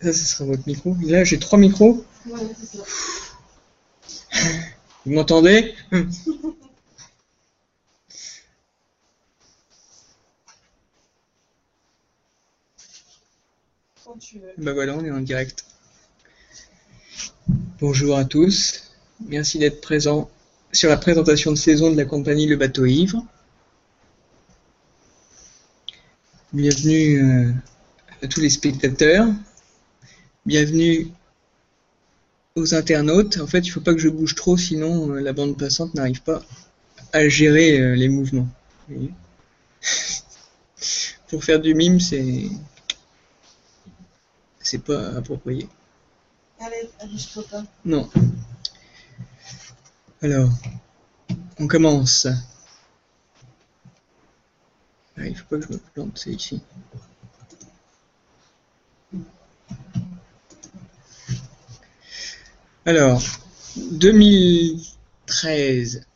Ça, ce sera votre micro. Là, j'ai trois micros. Ouais, ça. Vous m'entendez? Ben voilà, on est en direct. Bonjour à tous. Merci d'être présents sur la présentation de saison de la compagnie Le Bateau Ivre. Bienvenue euh, à tous les spectateurs. Bienvenue aux internautes. En fait, il ne faut pas que je bouge trop, sinon euh, la bande passante n'arrive pas à gérer euh, les mouvements. Pour faire du mime, c'est c'est pas approprié. Allez, amuse-toi pas. Non. Alors, on commence. Ah, il faut pas que je me plante, c'est ici. Alors, 2013,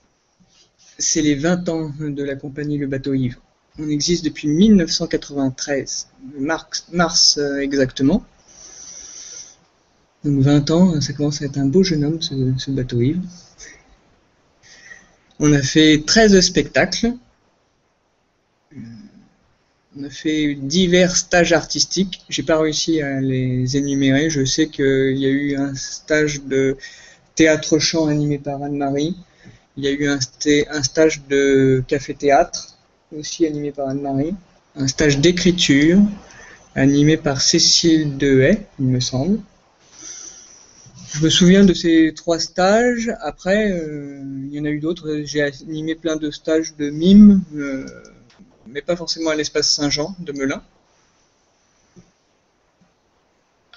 c'est les 20 ans de la compagnie Le Bateau Ivre. On existe depuis 1993, mars, euh, exactement. Donc 20 ans, ça commence à être un beau jeune homme, ce, ce bateau ivre. On a fait 13 spectacles. On a fait divers stages artistiques. J'ai pas réussi à les énumérer. Je sais qu'il y a eu un stage de théâtre-chant animé par Anne-Marie. Il y a eu un, stage de café-théâtre, aussi animé par Anne-Marie. Un stage d'écriture, animé par Cécile Dehaye, il me semble. Je me souviens de ces trois stages. Après, euh, il y en a eu d'autres. J'ai animé plein de stages de mime, euh, mais pas forcément à l'espace Saint-Jean de Melun.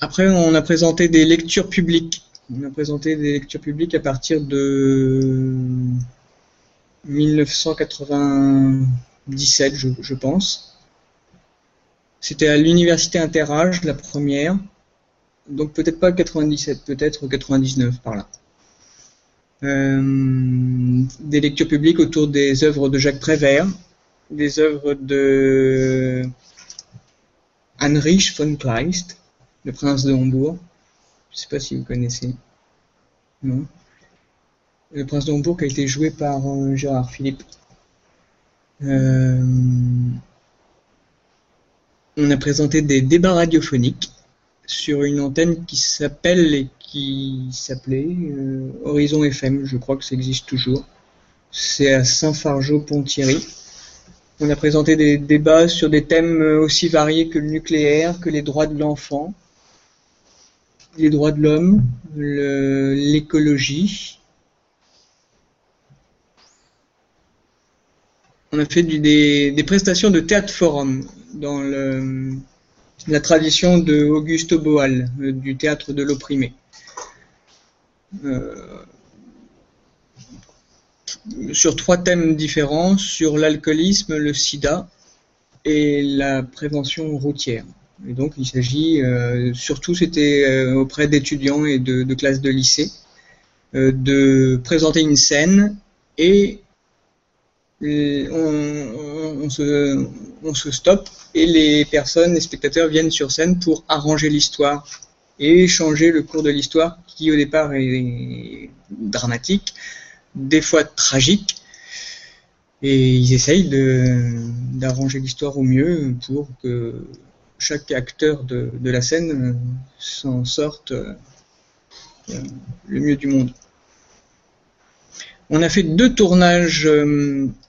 Après, on a présenté des lectures publiques. On a présenté des lectures publiques à partir de 1997, je, pense. C'était à l'université Interage, la première. Donc peut-être pas 97, peut-être 99 par là. Euh, des lectures publiques autour des œuvres de Jacques Prévert, des œuvres de Heinrich von Kleist, le prince de Hambourg. Je ne sais pas si vous connaissez. Le prince de Hambourg qui a été joué par euh, Gérard Philippe. Euh, on a présenté des débats radiophoniques sur une antenne qui s'appelle et qui s'appelait euh, Horizon FM, je crois que ça existe toujours. C'est à Saint-Fargeau-Pont-Thierry. On a présenté des débats sur des thèmes aussi variés que le nucléaire, que les droits de l'enfant, les droits de l'homme, l'écologie. On a fait des, prestations de théâtre forum dans la tradition de Augusto Boal, euh, du théâtre de l'opprimé. Euh, sur trois thèmes différents, sur l'alcoolisme, le sida et la prévention routière. Et donc il s'agit, euh, surtout c'était euh, auprès d'étudiants et de, classes de lycée, euh, de présenter une scène et on se, on se stoppe et les personnes, les spectateurs viennent sur scène pour arranger l'histoire et changer le cours de l'histoire qui au départ est dramatique, des fois tragique, et ils essayent d'arranger l'histoire au mieux pour que chaque acteur de, de la scène euh, s'en sorte euh, euh, le mieux du monde. On a fait deux tournages,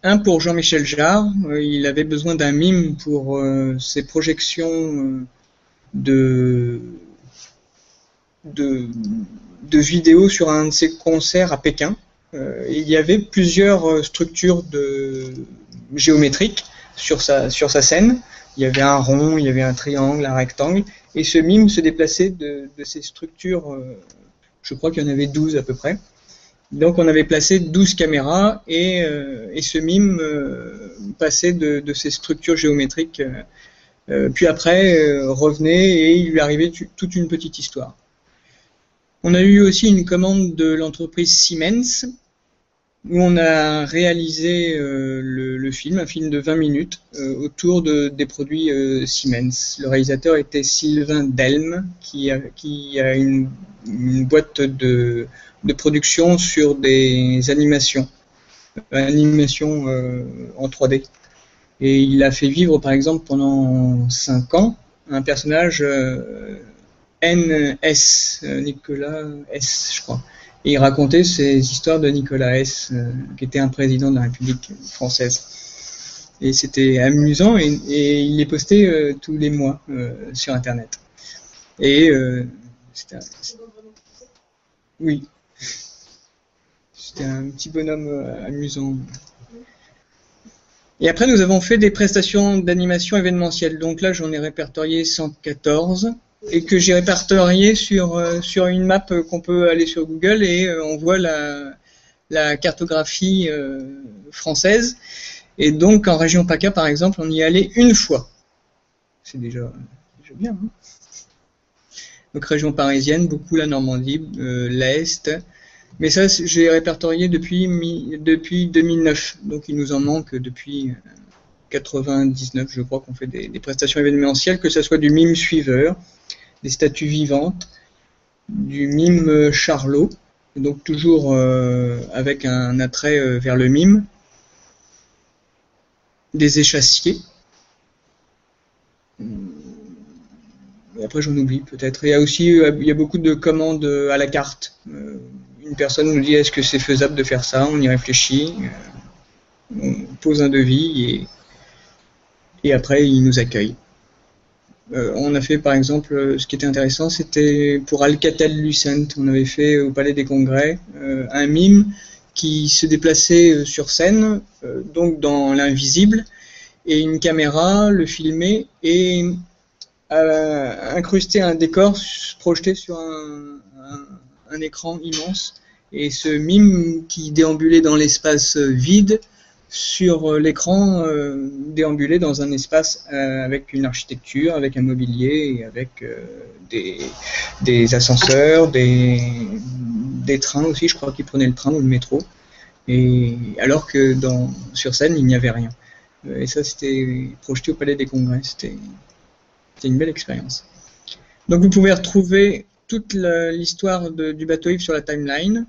un pour Jean-Michel Jarre, il avait besoin d'un mime pour ses projections de, de vidéos sur un de ses concerts à Pékin. Euh, il y avait plusieurs euh, structures géométriques sur sa, scène. Il y avait un rond, il y avait un triangle, un rectangle, et ce mime se déplaçait de, ces structures, euh, je crois qu'il y en avait 12 à peu près. Donc on avait placé 12 caméras et, ce mime passait de, ces structures géométriques, puis après revenait et il lui arrivait toute une petite histoire. On a eu aussi une commande de l'entreprise Siemens où on a réalisé euh, le, film, un film de 20 minutes, euh, autour de, des produits euh, Siemens. Le réalisateur était Sylvain Delme, qui a, une, boîte de, production sur des animations, animations en 3D. Et il a fait vivre, par exemple, pendant 5 ans, un personnage NS, Nicolas S, je crois. Et il racontait ces histoires de Nicolas S, euh, qui était un président de la République française. Et c'était amusant et, il les postait euh, tous les mois euh, sur Internet. Et c'était un- oui, c'était un petit bonhomme amusant. Et après, nous avons fait des prestations d'animation événementielle. Donc là, j'en ai répertorié 114 et que j'ai répertorié sur, euh, sur une map qu'on peut aller sur Google et euh, on voit la, la cartographie euh, française. Et donc, en région PACA, par exemple, on y est allé une fois. C'est déjà, déjà bien. hein. donc, région parisienne, beaucoup la Normandie, l'Est. Mais ça, j'ai répertorié depuis, mi- depuis 2009. Donc, il nous en manque depuis euh, 99, je crois, qu'on fait des, des prestations événementielles, que ce soit du mime suiveur, des statues vivantes, du mime Charlot, donc toujours euh, avec un attrait euh, vers le mime, des échassiers. Et après, j'en oublie peut-être. Il y a aussi euh, il y a beaucoup de commandes à la carte. Une personne nous dit est-ce que c'est faisable de faire ça? On y réfléchit, on pose un devis et, et après il nous accueille. Euh, on a fait par exemple, euh, ce qui était intéressant, c'était pour Alcatel-Lucent, on avait fait au Palais des Congrès euh, un mime qui se déplaçait sur scène, donc dans l'invisible, et une caméra le filmait et incrustait un décor projeté sur un, écran immense. Et ce mime qui déambulait dans l'espace vide, sur euh, l'écran, euh, déambulait dans un espace euh, avec une architecture, avec un mobilier, avec euh, des, ascenseurs, des, trains aussi, je crois qu'ils prenaient le train ou le métro. Et alors que sur scène, il n'y avait rien. Et ça, c'était projeté au Palais des Congrès. C'était une belle expérience. Donc vous pouvez retrouver toute l'histoire du bateau Yves sur la timeline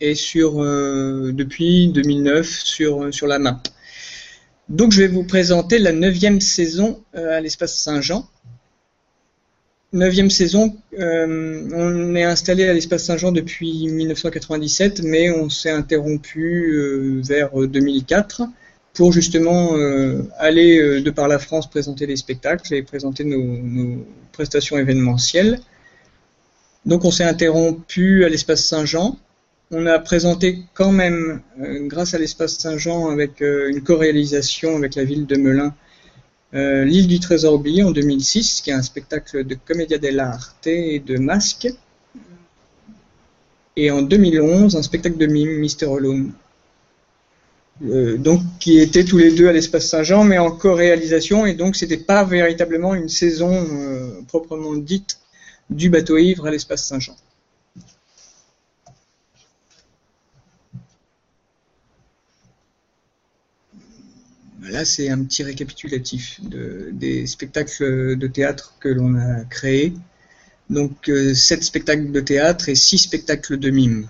et sur euh, depuis 2009 sur, sur la map. Donc je vais vous présenter la neuvième saison euh, à l'espace Saint-Jean. Neuvième saison, euh, on est installé à l'espace Saint-Jean depuis 1997, mais on s'est interrompu euh, vers 2004 pour justement euh, aller euh, de par la France présenter des spectacles et présenter nos prestations événementielles. Donc on s'est interrompu à l'espace Saint-Jean. On a présenté quand même, euh, grâce à l'espace Saint-Jean, avec euh, une co-réalisation avec la ville de Melun, euh, L'île du trésor oublié en 2006, qui est un spectacle de commedia dell'arte et de masques. Et en 2011, un spectacle de mime, Mister Alone. Donc qui étaient tous les deux à l'espace Saint-Jean, mais en co-réalisation, et donc c'était pas véritablement une saison proprement dite du bateau ivre à l'espace Saint-Jean. Là, c'est un petit récapitulatif de, des spectacles de théâtre que l'on a créés. Donc, euh, sept spectacles de théâtre et six spectacles de mime.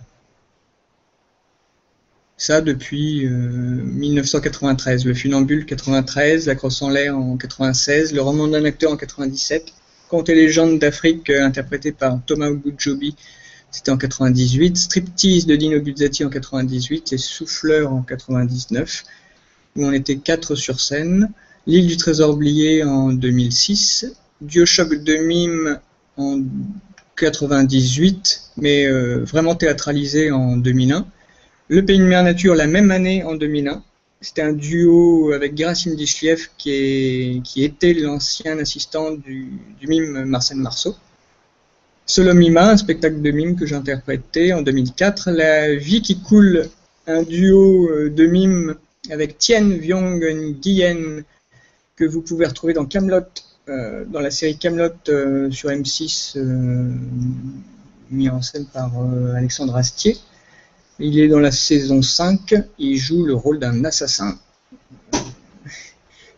Ça depuis euh, 1993, le Funambule 93, La Crosse en l'air en 96, Le roman d'un acteur en 97, Contes et légendes d'Afrique euh, interprété par Thomas Ogujobi, c'était en 98, Striptease de Dino Buzzati en 98, Les Souffleurs en 99, où on était quatre sur scène, L'île du trésor oublié en 2006, Diochoc de mime en 98, mais euh, vraiment théâtralisé en 2001. Le Pays de Mère Nature la même année en 2001. C'était un duo avec Gerasim Dishliev qui, était l'ancien assistant du, mime Marcel Marceau. Solo Mima, un spectacle de mime que j'ai interprété en 2004. La vie qui coule, un duo euh, de mime avec Tien Viong Nguyen que vous pouvez retrouver dans Camelot, euh, dans la série Camelot euh, sur M6, euh, mis en scène par Alexandre Astier. Il est dans la saison 5, il joue le rôle d'un assassin.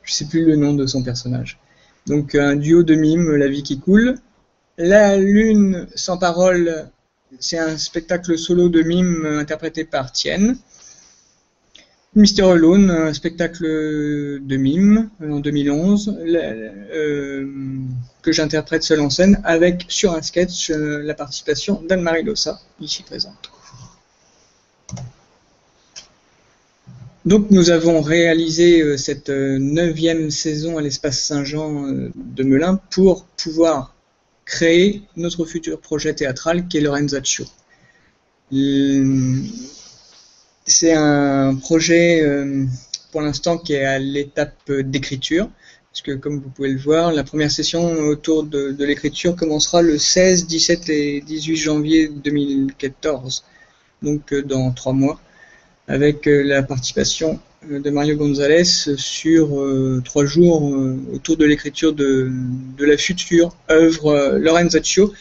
Je sais plus le nom de son personnage. Donc un duo de mimes, La vie qui coule. La lune sans parole, c'est un spectacle solo de mimes interprété par Tienne. Mister Alone, un spectacle de mime en 2011 euh, que j'interprète seul en scène avec sur un sketch euh, la participation d'Anne-Marie Lossa, ici présente. Donc nous avons réalisé euh, cette neuvième saison à l'espace Saint-Jean de Melun pour pouvoir créer notre futur projet théâtral qui est Lorenzaccio. C'est un projet euh, pour l'instant qui est à l'étape d'écriture, parce que comme vous pouvez le voir, la première session autour de, l'écriture commencera le 16, 17 et 18 janvier 2014, donc euh, dans trois mois, avec euh, la participation de Mario Gonzalez sur trois jours autour de l'écriture de, de, la future œuvre Lorenzaccio,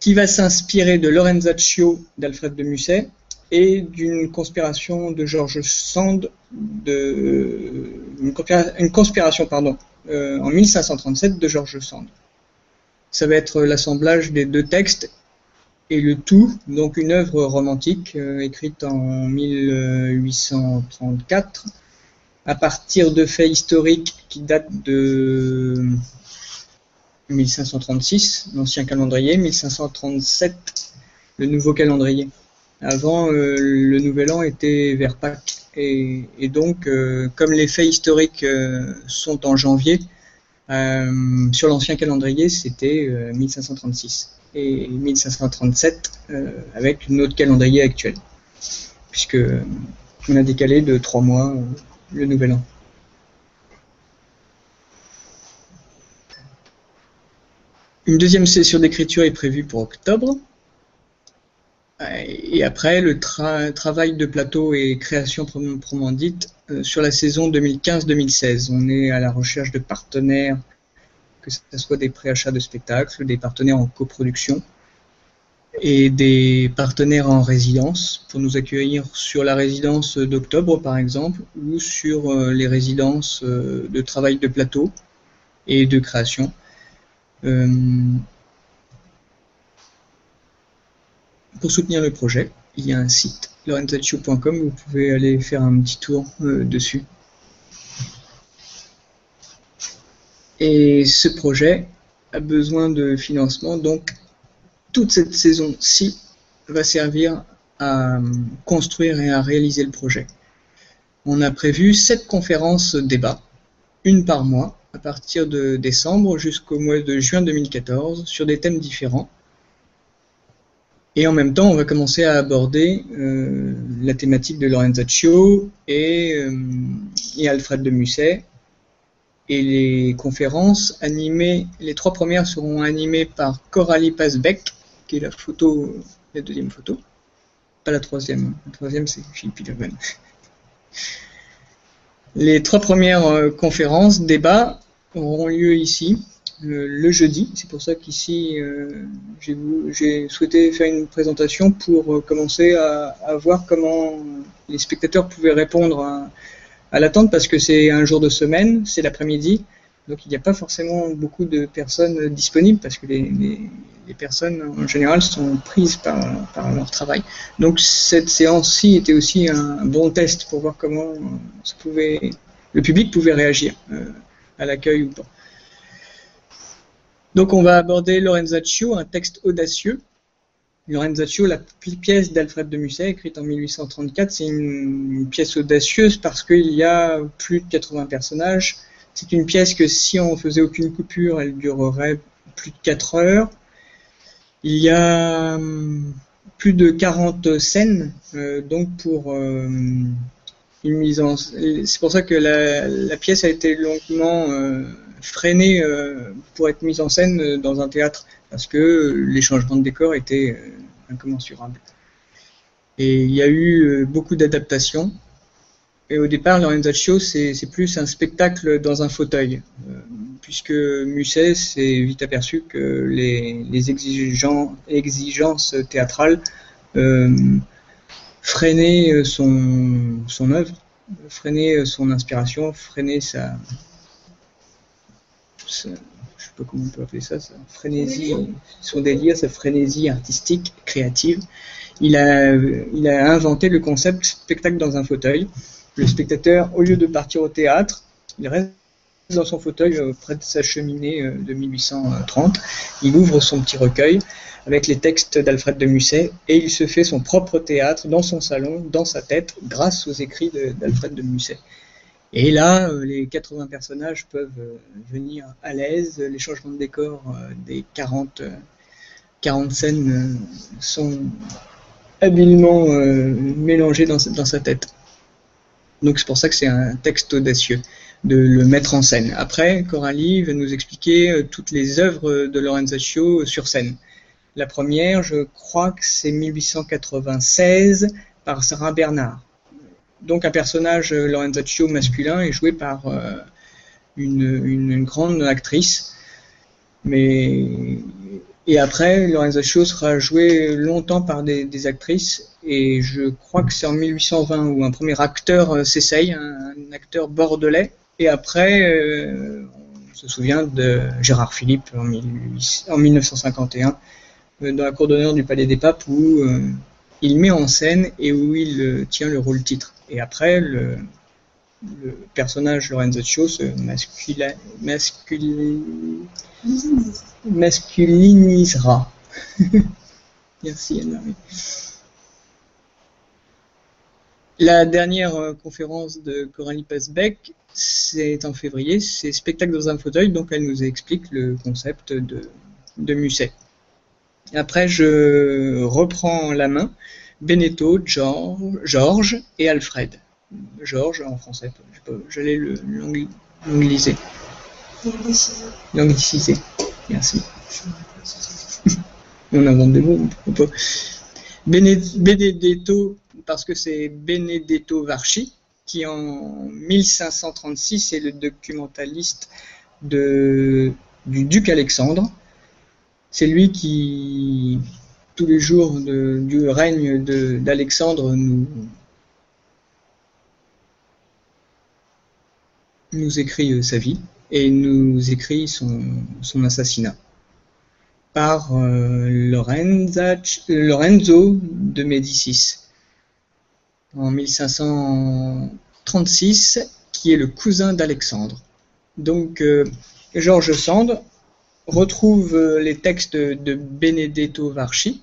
qui va s'inspirer de Lorenzaccio d'Alfred de Musset et d'une conspiration de George Sand, une, conspiration pardon, euh, en 1537 de George Sand. Ça va être l'assemblage des deux textes et le tout, donc une œuvre romantique euh, écrite en 1834 à partir de faits historiques qui datent de 1536, l'ancien calendrier, 1537, le nouveau calendrier. Avant, euh, le Nouvel An était vers Pâques. Et, donc, euh, comme les faits historiques euh, sont en janvier, sur l'ancien calendrier, c'était 1536 et 1537 avec notre calendrier actuel, puisque on a décalé de trois mois le Nouvel An. Une deuxième session d'écriture est prévue pour octobre. Et après, le travail de plateau et création proprement dite euh, sur la saison 2015-2016. On est à la recherche de partenaires, que ce soit des préachats de spectacles, des partenaires en coproduction et des partenaires en résidence pour nous accueillir sur la résidence d'octobre par exemple ou sur euh, les résidences euh, de travail de plateau et de création. Pour soutenir le projet, il y a un site, lorenzaccio.com, vous pouvez aller faire un petit tour euh, dessus. Et ce projet a besoin de financement, donc toute cette saison-ci va servir à construire et à réaliser le projet. On a prévu sept conférences débats, une par mois, à partir de décembre jusqu'au mois de juin 2014, sur des thèmes différents, et en même temps, on va commencer à aborder euh, la thématique de Lorenzaccio et, euh, et Alfred de Musset. Et les conférences animées, les trois premières seront animées par Coralie Pasbeck, qui est la photo, la deuxième photo. Pas la troisième. La troisième, c'est Philippe Pillerman. Les trois premières euh, conférences, débats, auront lieu ici le, jeudi. C'est pour ça qu'ici, euh, j'ai souhaité faire une présentation pour euh, commencer à, voir comment les spectateurs pouvaient répondre à, l'attente, parce que c'est un jour de semaine, c'est l'après-midi, donc il n'y a pas forcément beaucoup de personnes disponibles, parce que les, personnes en général sont prises par, leur travail. Donc cette séance-ci était aussi un bon test pour voir comment le public pouvait réagir euh, à l'accueil ou pas. Donc on va aborder Lorenzaccio, un texte audacieux. Lorenzaccio, la pièce d'Alfred de Musset, écrite en 1834, c'est une pièce audacieuse parce qu'il y a plus de 80 personnages. C'est une pièce que si on faisait aucune coupure, elle durerait plus de 4 heures. Il y a hum, plus de 40 scènes, euh, donc pour euh, une mise en... C'est pour ça que la, pièce a été longuement... Euh, freinée euh, pour être mise en scène euh, dans un théâtre parce que les changements de décor étaient euh, incommensurables. Et il y a eu beaucoup d'adaptations. Et au départ, Lorenzaccio, c'est plus un spectacle dans un fauteuil, puisque Musset s'est vite aperçu que les, exigences théâtrales freiner son, son œuvre, freiner son inspiration, freiner sa, sa je sais pas comment on peut appeler ça, sa frénésie, son délire, sa frénésie artistique, créative. Il a, il a inventé le concept spectacle dans un fauteuil. Le spectateur, au lieu de partir au théâtre, il reste dans son fauteuil euh, près de sa cheminée euh, de 1830. Il ouvre son petit recueil avec les textes d'Alfred de Musset et il se fait son propre théâtre dans son salon, dans sa tête, grâce aux écrits d'Alfred de, Musset. Et là, euh, les 80 personnages peuvent venir à l'aise, les changements de décor des 40, 40 scènes sont habilement mélangés dans, sa tête. Donc c'est pour ça que c'est un texte audacieux de le mettre en scène. Après, Coralie va nous expliquer euh, toutes les œuvres de Lorenzaccio sur scène. La première, je crois que c'est 1896 par Sarah Bernard. Donc un personnage euh, Lorenzaccio masculin est joué par euh, une, grande actrice. Mais et après, Lorenzaccio sera joué longtemps par des, actrices. Et je crois que c'est en 1820 où un premier acteur s'essaye, un acteur bordelais, et après, euh, on se souvient de Gérard Philippe en, 1951, euh, dans la cour d'honneur du Palais des Papes, où euh, il met en scène et où il tient le rôle titre. Et après, le, personnage Lorenzo se masculinisera. Merci Anne-Marie. La dernière euh, conférence de Coralie Pesbeck, c'est en février, c'est Spectacle dans un fauteuil, donc elle nous explique le concept de, de Musset. Après, je reprends la main, Beneteau, Georges et Alfred. Georges en français, j'allais l'angliser. L'angliciser. Merci. On invente des mots, Benedetto parce que c'est Benedetto Varchi qui en 1536 est le documentaliste de, du duc Alexandre. C'est lui qui, tous les jours du règne d'Alexandre, nous, écrit sa vie et nous écrit son, assassinat par euh, Lorenzo de Médicis en 1536, qui est le cousin d'Alexandre. Donc, euh, Georges Sand retrouve euh, les textes de Benedetto Varchi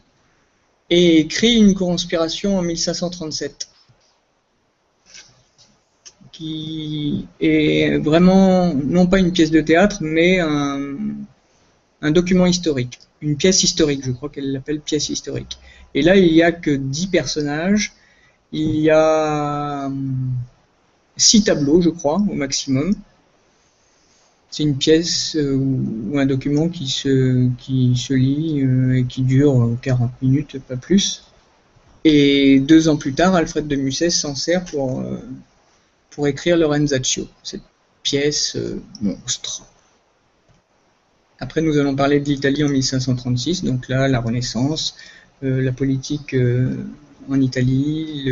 et écrit une conspiration en 1537 qui est vraiment non pas une pièce de théâtre mais un, un document historique, une pièce historique, je crois qu'elle l'appelle pièce historique. Et là, il n'y a que dix personnages il y a hum, six tableaux, je crois, au maximum. C'est une pièce euh, ou un document qui se, qui se lit euh, et qui dure 40 minutes, pas plus. Et deux ans plus tard, Alfred de Musset s'en sert pour, euh, pour écrire Lorenzaccio, cette pièce monstre. Après, nous allons parler de l'Italie en 1536, donc là, la Renaissance, la politique en Italie,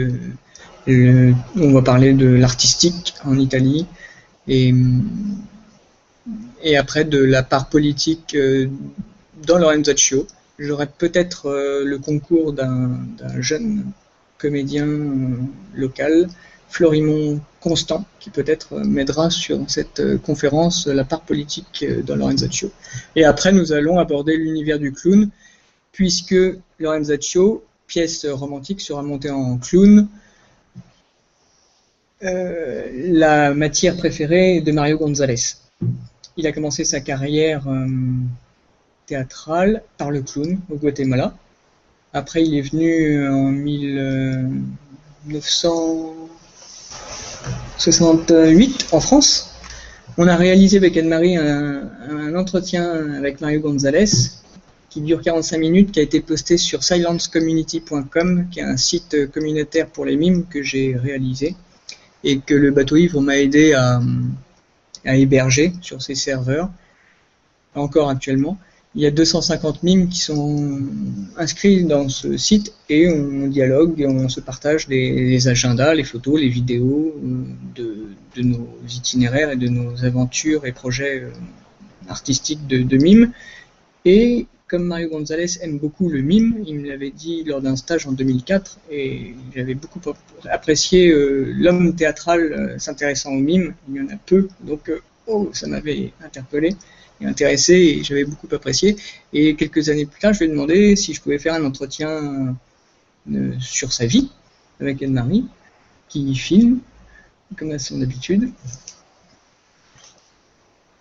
on va parler de l'artistique en Italie, et, et après de la part politique euh, dans Lorenzaccio. J'aurai peut-être euh, le concours d'un jeune comédien euh, local, Florimond Constant, qui peut-être m'aidera sur cette conférence, la part politique dans Lorenzaccio. Et après, nous allons aborder l'univers du clown, puisque Lorenzaccio pièce romantique sera montée en clown. La matière préférée de Mario González. Il a commencé sa carrière euh, théâtrale par le clown au Guatemala. Après, il est venu en 1968 en France. On a réalisé avec Anne-Marie un, entretien avec Mario González qui dure 45 minutes, qui a été posté sur silencecommunity.com, qui est un site communautaire pour les mimes que j'ai réalisé et que le bateau ivre m'a aidé à, héberger sur ses serveurs, encore actuellement. il y a 250 mimes qui sont inscrits dans ce site et on dialogue on se partage les, agendas, les photos, les vidéos de, nos itinéraires et de nos aventures et projets euh, artistiques de, de mimes. Et comme Mario Gonzalez aime beaucoup le mime, il me l'avait dit lors d'un stage en 2004 et j'avais beaucoup apprécié euh, l'homme théâtral euh, s'intéressant au mime. Il y en a peu, donc oh, ça m'avait interpellé intéressé et j'avais beaucoup apprécié. Et quelques années plus tard, je lui ai demandé si je pouvais faire un entretien euh, sur sa vie avec Anne-Marie, qui filme, comme à son habitude.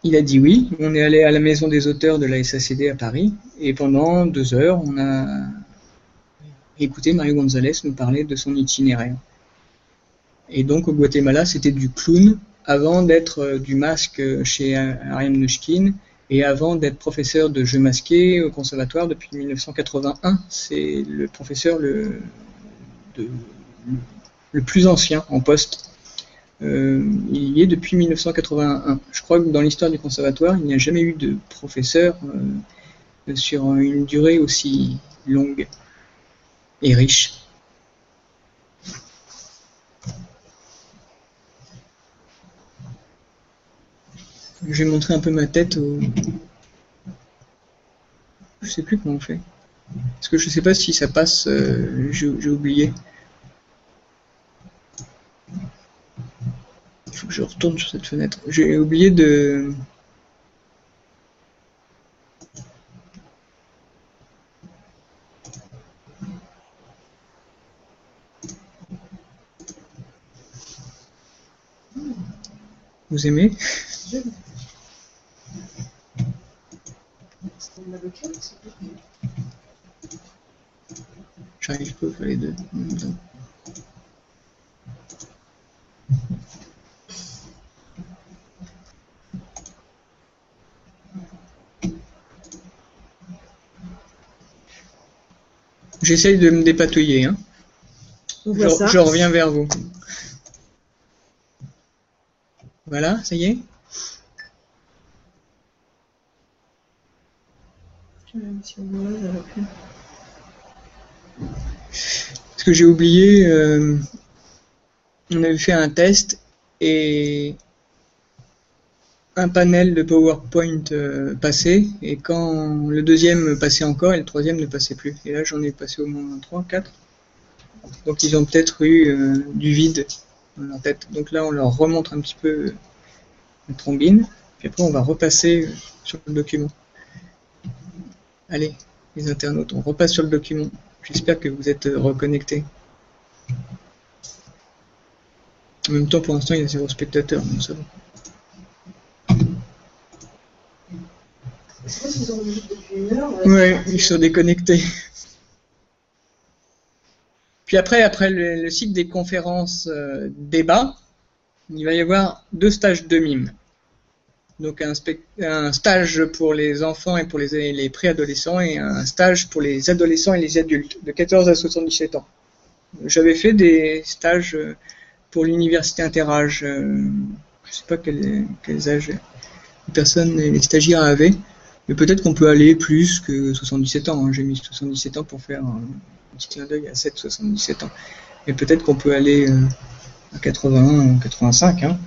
Il a dit oui. On est allé à la maison des auteurs de la SACD à Paris et pendant deux heures, on a écouté Mario Gonzalez nous parler de son itinéraire. Et donc au Guatemala, c'était du clown avant d'être euh, du masque chez Ariane Nushkin et avant d'être professeur de jeu masqué au conservatoire depuis 1981, c'est le professeur le, le plus ancien en poste. Euh, il y est depuis 1981. Je crois que dans l'histoire du conservatoire, il n'y a jamais eu de professeur euh, sur une durée aussi longue et riche. Je vais montrer un peu ma tête au... Je sais plus comment on fait. Parce que je sais pas si ça passe, euh, j'ai oublié. Il faut que je retourne sur cette fenêtre. J'ai oublié de... Vous aimez? J'arrive pas à faire les deux J'essaye de me dépatouiller. Hein. Je, je reviens vers vous. Voilà, ça y est Ce que j'ai oublié, euh, on avait fait un test et un panel de PowerPoint euh, passait et quand le deuxième passait encore et le troisième ne passait plus. Et là j'en ai passé au moins 3, 4. Donc ils ont peut-être eu euh, du vide dans leur tête. Donc là on leur remontre un petit peu la trombine. Puis après on va repasser sur le document. Allez, les internautes, on repasse sur le document. J'espère que vous êtes euh, reconnectés. En même temps, pour l'instant, il y a zéro spectateur, donc ça va. Oui, ils sont déconnectés. Puis après, après le, cycle des conférences euh, débat, il va y avoir deux stages de mime donc un, stage pour les enfants et pour les, les préadolescents et un stage pour les adolescents et les adultes de 14 à 77 ans. J'avais fait des stages euh, pour l'université interage. Euh, je ne sais pas quel, quels âges les personnes, les stagiaires avaient, mais peut-être qu'on peut aller plus que 77 ans. Hein. J'ai mis 77 ans pour faire un petit clin d'œil à 7-77 ans. Mais peut-être qu'on peut aller euh, à 80, 85. Hein.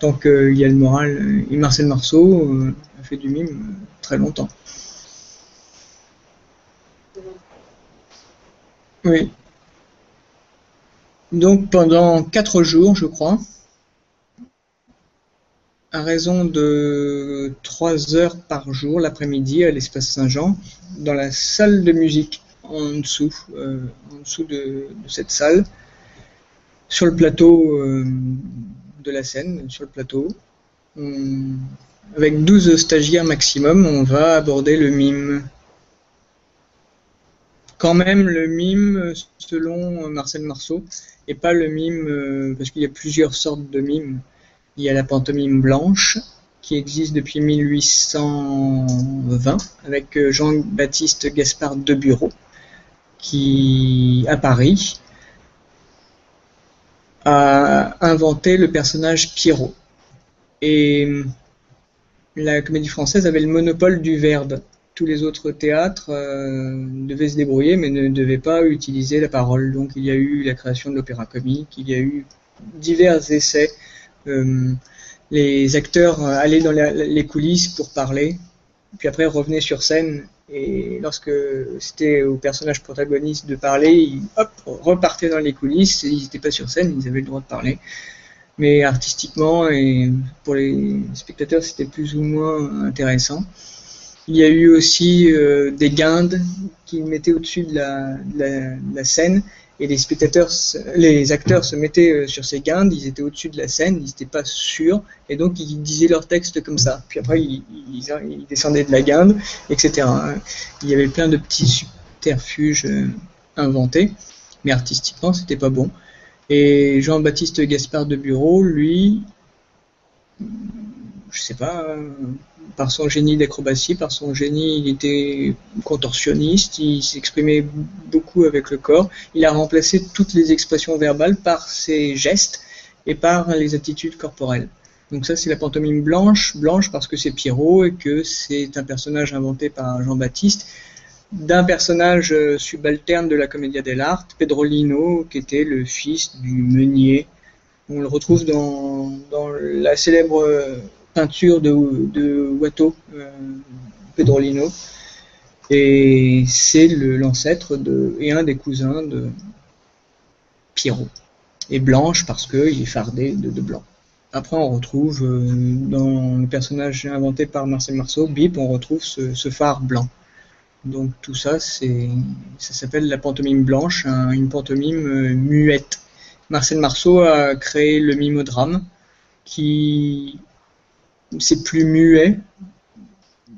Donc il y a le moral. Et Marcel Marceau euh, a fait du mime euh, très longtemps. Oui. Donc pendant quatre jours, je crois, à raison de trois heures par jour l'après-midi à l'espace Saint-Jean, dans la salle de musique en dessous, euh, de, cette salle, sur le plateau de la scène sur le plateau. avec 12 stagiaires maximum, on va aborder le mime. Quand même le mime selon Marcel Marceau, et pas le mime, euh, parce qu'il y a plusieurs sortes de mimes. Il y a la pantomime blanche, qui existe depuis 1820, avec euh, Jean-Baptiste Gaspard de Bureau, qui, à Paris, a inventé le personnage Pierrot. Et la comédie française avait le monopole du verbe. tous les autres théâtres euh, devaient se débrouiller, mais ne devaient pas utiliser la parole. Donc il y a eu la création de l'opéra comique, il y a eu divers essais. Euh, les acteurs allaient dans les coulisses pour parler, puis après revenaient sur scène. Et lorsque c'était au personnage protagoniste de parler, ils hop, repartaient dans les coulisses. ils n'étaient pas sur scène, ils avaient le droit de parler mais artistiquement et pour les spectateurs c'était plus ou moins intéressant. Il y a eu aussi euh, des guindes qui mettaient au-dessus de la, scène et les spectateurs, les acteurs se mettaient euh, sur ces guindes, ils étaient au-dessus de la scène, ils n'étaient pas sûrs et donc ils disaient leur texte comme ça. Puis après ils, descendaient de la guinde, etc. Il y avait plein de petits subterfuges euh, inventés, mais artistiquement c'était pas bon. Et Jean-Baptiste Gaspard de Bureau, lui, je sais pas, par son génie d'acrobatie, par son génie, il était contorsionniste, il s'exprimait beaucoup avec le corps. Il a remplacé toutes les expressions verbales par ses gestes et par les attitudes corporelles. Donc ça, c'est la pantomime blanche, blanche parce que c'est Pierrot et que c'est un personnage inventé par Jean-Baptiste d'un personnage subalterne de la Commedia dell'arte, Pedrolino, qui était le fils du meunier. On le retrouve dans, la célèbre peinture de, de Watteau, euh, Pedrolino. Et c'est l'ancêtre de et un des cousins de Pierrot. Et Blanche parce qu'il est fardé de, blanc. Après, on retrouve dans le personnage inventé par Marcel Marceau, Bip, on retrouve ce phare blanc. Donc tout ça, ça s'appelle la pantomime blanche, une pantomime euh, muette. Marcel Marceau a créé le mimeodrame, qui c'est plus muet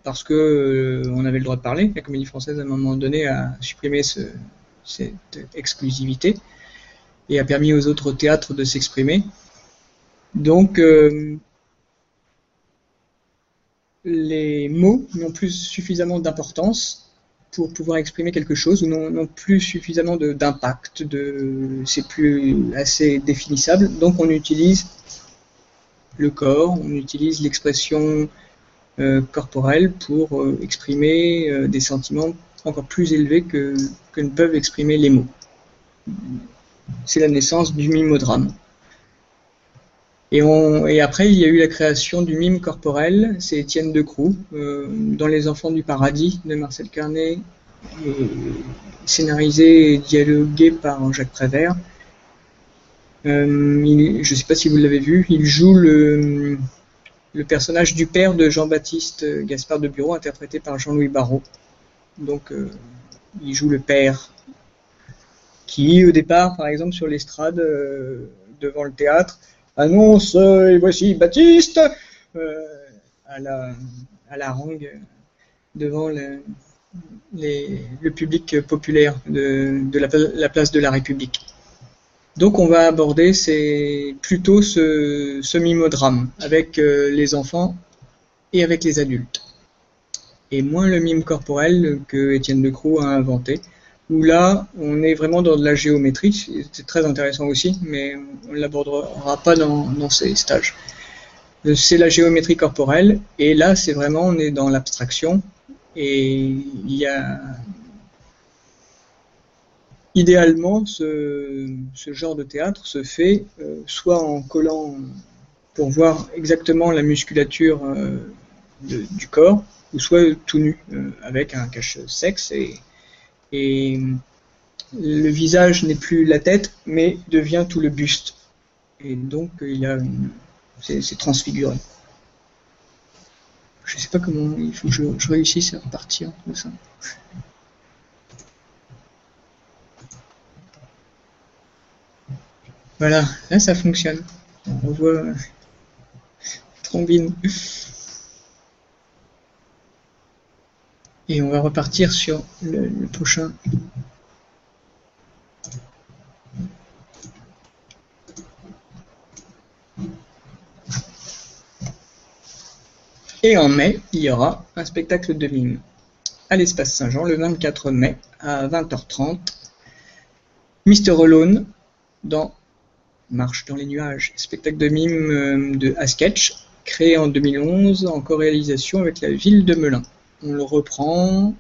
parce que euh, on avait le droit de parler. La Comédie Française à un moment donné a supprimé cette exclusivité et a permis aux autres théâtres de s'exprimer. Donc euh, les mots n'ont plus suffisamment d'importance pour pouvoir exprimer quelque chose ou non, plus suffisamment d'impact, c'est plus assez définissable. Donc on utilise le corps, on utilise l'expression euh, corporelle pour euh, exprimer euh, des sentiments encore plus élevés que, ne peuvent exprimer les mots. C'est la naissance du mimeodrame. Et, on, et, après, il y a eu la création du mime corporel, c'est Étienne Decroux, euh, dans Les Enfants du Paradis de Marcel Carnet, scénarisé et dialogué par Jacques Prévert. Euh, je ne sais pas si vous l'avez vu, il joue le, personnage du père de Jean-Baptiste Gaspard de Bureau, interprété par Jean-Louis Barrault. Donc, euh, il joue le père, qui au départ, par exemple, sur l'estrade, euh, devant le théâtre, annonce euh, et voici Baptiste euh, à la à devant le, public populaire de la, place de la République. Donc on va aborder c'est plutôt ce, mimeodrame avec euh, les enfants et avec les adultes. Et moins le mime corporel que Étienne Decroux a inventé, où là, on est vraiment dans de la géométrie, c'est très intéressant aussi, mais on ne l'abordera pas dans, ces stages. C'est la géométrie corporelle, et là, c'est vraiment, on est dans l'abstraction, et il y a... Idéalement, ce, genre de théâtre se fait euh, soit en collant pour voir exactement la musculature euh, du corps, ou soit tout nu, avec un cache-sexe et et le visage n'est plus la tête, mais devient tout le buste. Et donc, il a c'est transfiguré. Je sais pas comment il faut que je, réussisse à repartir de ça. Voilà, là ça fonctionne. On revoit trombine. Et on va repartir sur le, prochain. Et en mai, il y aura un spectacle de mime à l'espace Saint-Jean le 24 mai à 20h30. Mr. Alone dans Marche dans les nuages, spectacle de mime euh, de à sketch créé en 2011 en co-réalisation avec la ville de Melun. on le reprend.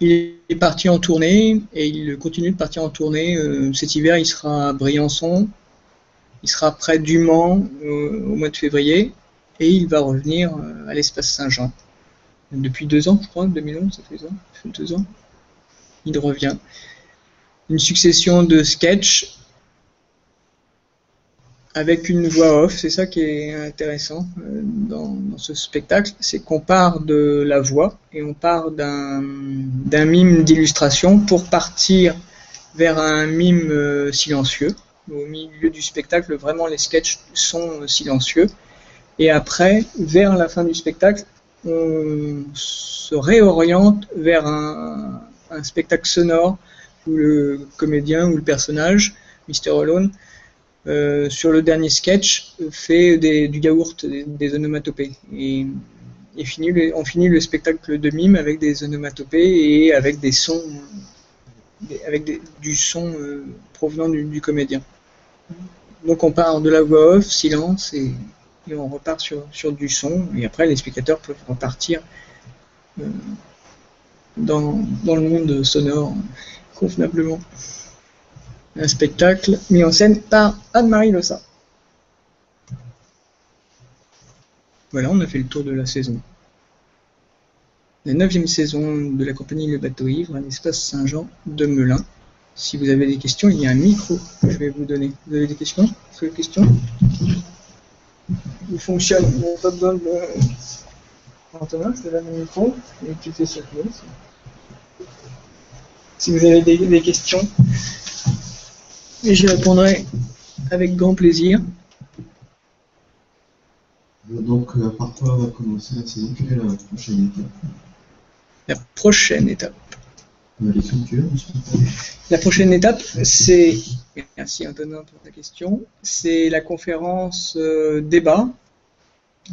Il est parti en tournée et il continue de partir en tournée. Euh, cet hiver, il sera à Briançon, il sera près du Mans euh, au mois de février et il va revenir à l'espace Saint-Jean. Depuis deux ans, je crois, 2011, ça fait ça, ça fait deux ans. Il revient. Une succession de sketchs avec une voix off. C'est ça qui est intéressant euh, dans, dans ce spectacle, c'est qu'on part de la voix et on part d'un mime d'illustration pour partir vers un mime euh, silencieux. Au milieu du spectacle, vraiment les sketchs sont silencieux. Et après, vers la fin du spectacle, on se réoriente vers un, un spectacle sonore où le comédien ou le personnage, Mr. Alone, euh, sur le dernier sketch, fait du yaourt, des, onomatopées. Et, on finit le spectacle de mime avec des onomatopées et avec du son euh, provenant du, comédien. Donc on part de la voix off, silence, et, on repart sur, du son. Et après, les spectateurs peuvent repartir euh, dans le monde sonore convenablement. Un spectacle mis en scène par Anne-Marie Lossa. Voilà, on a fait le tour de la saison. La neuvième saison de la compagnie Le Bateau Ivre à l'espace Saint-Jean de Melun. Si vous avez des questions, il y a un micro que je vais vous donner. Vous avez des questions? Questions Il fonctionne, il n'y a pas besoin de... Micro. Si vous avez des questions, et j'y répondrai avec grand plaisir. Donc, euh, par quoi va commencer la saison Quelle est la prochaine étape? La prochaine étape. L'écriture, La prochaine étape, c'est, merci Antonin pour ta question, c'est la conférence euh, débat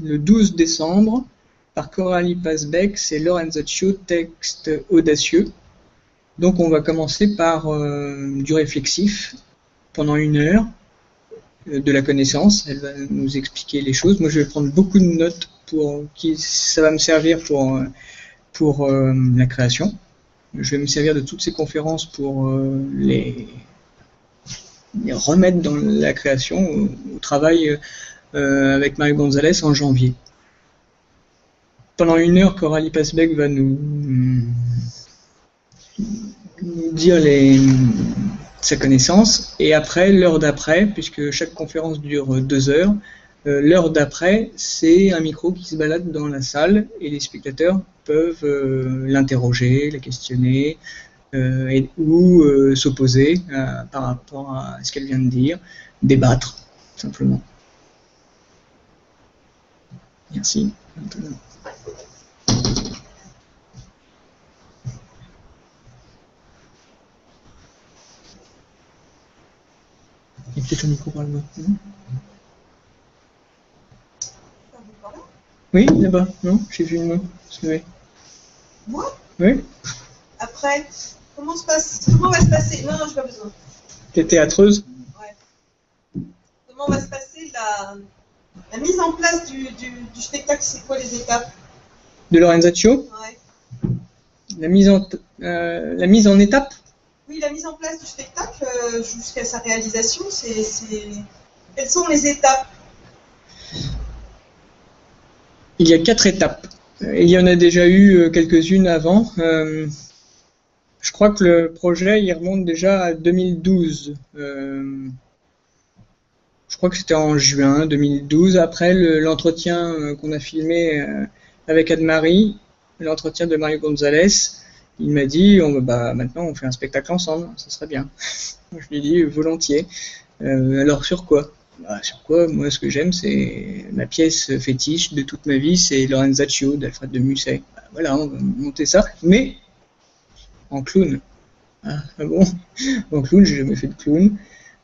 le 12 décembre par Coralie Pasbeck, c'est Lorenzaccio, texte audacieux. Donc on va commencer par euh, du réflexif pendant une heure euh, de la connaissance. Elle va nous expliquer les choses. Moi je vais prendre beaucoup de notes pour qui ça va me servir pour, euh, pour euh, la création. Je vais me servir de toutes ces conférences pour les, remettre dans la création au, travail avec Marie Gonzalez en janvier. Pendant une heure, Coralie Pasbeck va nous dire les, sa connaissance et après, l'heure d'après, puisque chaque conférence dure deux heures, euh, l'heure d'après, c'est un micro qui se balade dans la salle et les spectateurs peuvent euh, l'interroger, la questionner euh, ou s'opposer par rapport à ce qu'elle vient de dire, débattre simplement. Merci. Antonin. Et peut-être un micro par là. non Oui, là-bas. Non, j'ai vu une main se lever. Moi Oui, Après, comment, se passe, comment va se passer Non, non, j'ai pas besoin. t'es théâtreuse. Comment va se passer la, la mise en place du, du, du spectacle C'est quoi les étapes? De Lorenzaccio. Ouais. La mise en, euh, la mise en étape? Oui, la mise en place du spectacle euh, jusqu'à sa réalisation, c'est. Quelles sont les étapes? Il y a quatre étapes. Il y en a déjà eu euh, quelques-unes avant. Euh, je crois que le projet remonte déjà à 2012. Euh, je crois que c'était en juin 2012. Après le- l'entretien qu'on a filmé avec Anne-Marie, l'entretien de Mario Gonzalez, il m'a dit on, bah, maintenant on fait un spectacle ensemble, ça serait bien. Je lui ai dit volontiers. Euh, alors sur quoi? Bah, sur quoi? Moi, ce que j'aime, c'est ma pièce fétiche de toute ma vie, c'est Lorenzaccio d'Alfred de Musset. Bah, voilà, on va monter ça, mais en clown. Ah, ah bon? En clown, j'ai jamais fait de clown.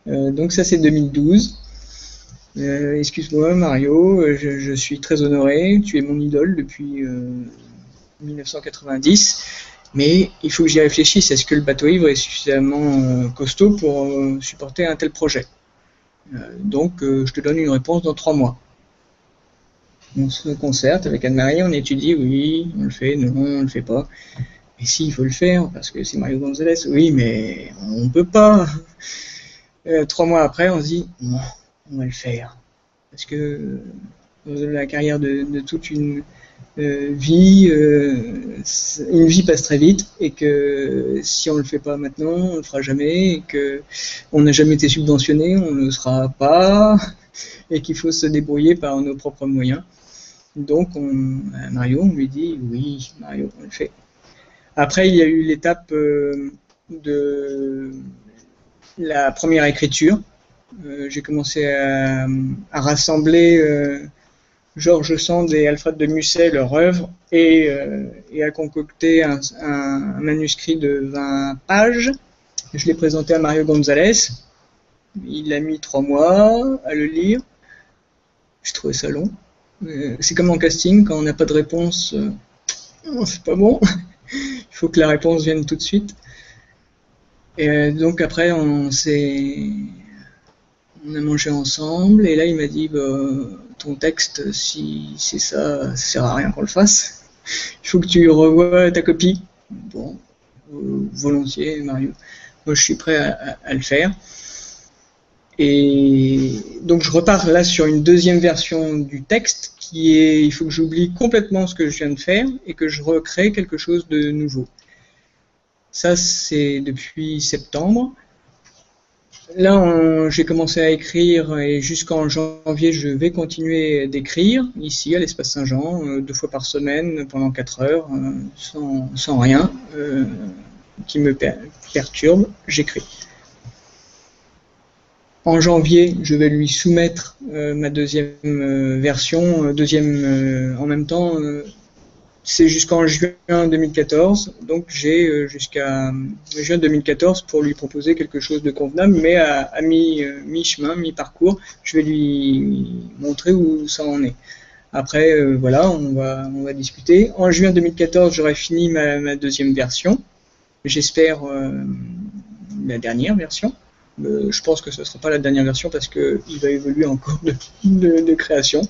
Euh, donc ça, c'est 2012. Euh, Excuse-moi, Mario, je, je suis très honoré. Tu es mon idole depuis euh, 1990. Mais il faut que j'y réfléchisse. Est-ce que le bateau ivre est suffisamment euh, costaud pour euh, supporter un tel projet? Euh, Donc, je te donne une réponse dans trois mois. On se concerte avec Anne-Marie, on étudie, oui, on le fait, non, on le fait pas. Mais si, il faut le faire, parce que c'est Mario Gonzalez. Oui, mais on peut pas. Trois mois après, on se dit, on va le faire. Parce que euh, la carrière de, toute une vie, une vie passe très vite, et que si on le fait pas maintenant, on le fera jamais, et que on n'a jamais été subventionné, on ne le sera pas, et qu'il faut se débrouiller par nos propres moyens. Donc, on, Mario, on lui dit, oui, Mario, on le fait. Après, il y a eu l'étape euh, de la première écriture. Euh, j'ai commencé à, rassembler euh, Georges Sand et Alfred de Musset, leur œuvre, et, à concocter un, manuscrit de 20 pages. Je l'ai présenté à Mario Gonzalez. Il a mis trois mois à le lire. Je trouvais ça long. C'est comme en casting, quand on n'a pas de réponse, c'est pas bon. Il faut que la réponse vienne tout de suite. Et euh, donc après, on s'est, on a mangé ensemble. Et là, il m'a dit, bah, ton texte, si c'est ça, ça sert à rien qu'on le fasse. Il faut que tu revoies ta copie. Bon, euh, volontiers, Mario. Moi, je suis prêt à le faire. Et donc je repars là sur une deuxième version du texte qui est, il faut que j'oublie complètement ce que je viens de faire et que je recrée quelque chose de nouveau. Ça c'est depuis septembre. Là j'ai commencé à écrire et jusqu'en janvier je vais continuer d'écrire ici à l'espace Saint-Jean euh, deux fois par semaine pendant quatre heures euh, sans, rien euh, qui me perturbe. J'écris. En janvier, je vais lui soumettre ma deuxième version, deuxième en même temps. C'est jusqu'en juin 2014, donc j'ai jusqu'à juin 2014 pour lui proposer quelque chose de convenable, mais à, mi-chemin, mi-parcours, je vais lui montrer où ça en est. Après, voilà, on va, discuter. En juin 2014, j'aurai fini ma, deuxième version. J'espère la dernière version. Euh, je pense que ce ne sera pas la dernière version parce qu'il va évoluer encore de, de, création.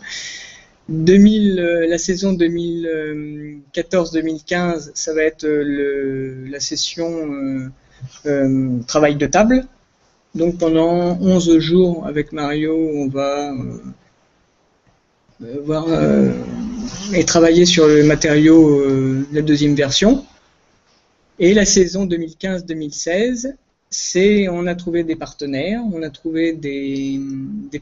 2000, euh, la saison 2014-2015, ça va être euh, la session travail de table. Donc pendant 11 jours avec Mario, on va voir et travailler sur le matériau de la deuxième version. Et la saison 2015-2016, c'est on a trouvé des partenaires, on a trouvé des,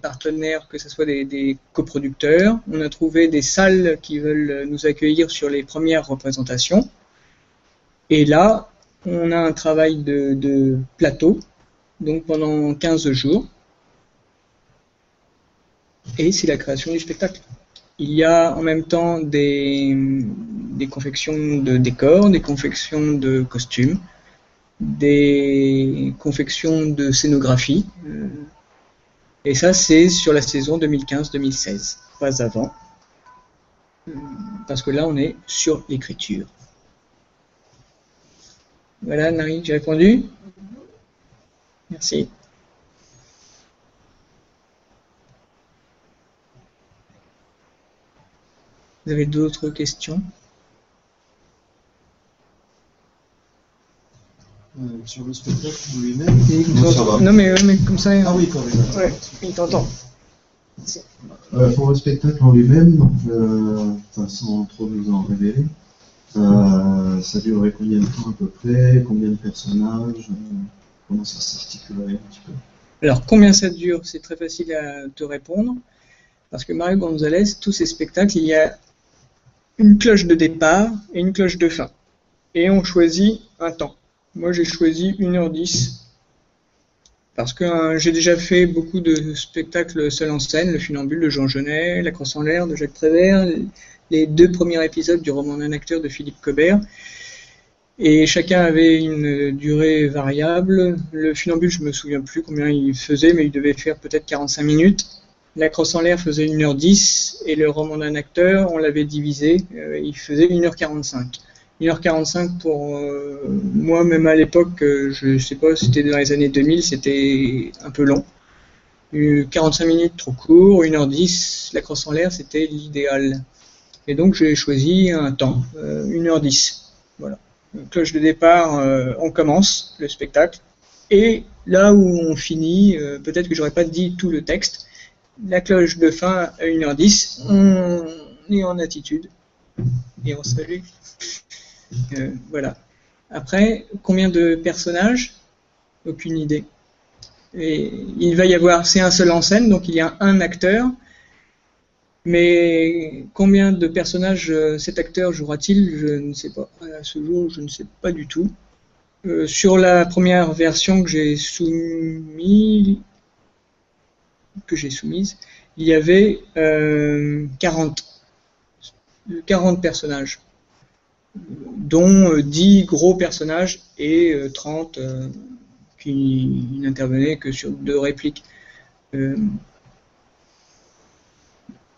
partenaires que ce soit des, coproducteurs, on a trouvé des salles qui veulent nous accueillir sur les premières représentations. Et là, on a un travail de, plateau, donc pendant 15 jours. Et c'est la création du spectacle. Il y a en même temps des confections de décors, des confections de costumes, des confections de scénographie. Euh, et ça, c'est sur la saison 2015-2016, pas avant. Euh, parce que là, on est sur l'écriture. Voilà, Nari, j'ai répondu? Merci. Vous avez d'autres questions? Euh, sur le spectacle lui-même Non, mais, mais, comme ça. Ah oui, quand même. Ouais, il t'entend. Euh, pour le spectacle en lui-même, euh, sans trop nous en révéler, euh, ça durerait combien de temps à peu près? Combien de personnages? Comment ça s'articulerait un petit peu? Alors, combien ça dure C'est très facile à te répondre. Parce que Mario Gonzalez, tous ses spectacles, il y a une cloche de départ et une cloche de fin. Et on choisit un temps. Moi, j'ai choisi 1h10 parce que hein, j'ai déjà fait beaucoup de spectacles seul en scène, Le Funambule de Jean Genet, La Crosse en l'air de Jacques Prévert, les deux premiers épisodes du roman d'un acteur de Philippe Cobert. Et chacun avait une durée variable. Le Funambule, je me souviens plus combien il faisait, mais il devait faire peut-être 45 minutes. La crosse en l'air faisait 1h10 et le roman d'un acteur, on l'avait divisé, euh, il faisait 1h45. 1h45 pour euh, moi, même à l'époque, euh, je ne sais pas, c'était dans les années 2000, c'était un peu long. 45 minutes trop court, 1h10, la crosse en l'air, c'était l'idéal. Et donc j'ai choisi un temps, 1h10. Voilà. Cloche de départ, on commence le spectacle. Et là où on finit, peut-être que j'aurais pas dit tout le texte, la cloche de fin à 1h10, on est en attitude et on salue. Euh, voilà. Après, combien de personnages? Aucune idée. Il va y avoir, c'est un seul en scène, donc il y a un acteur. Mais combien de personnages euh, cet acteur jouera-t-il? Je ne sais pas. À ce jour, je ne sais pas du tout. Euh, sur la première version que j'ai soumise, il y avait 40, 40 personnages dont 10 euh, gros personnages et 30 euh, euh, qui n'intervenaient que sur deux répliques. là,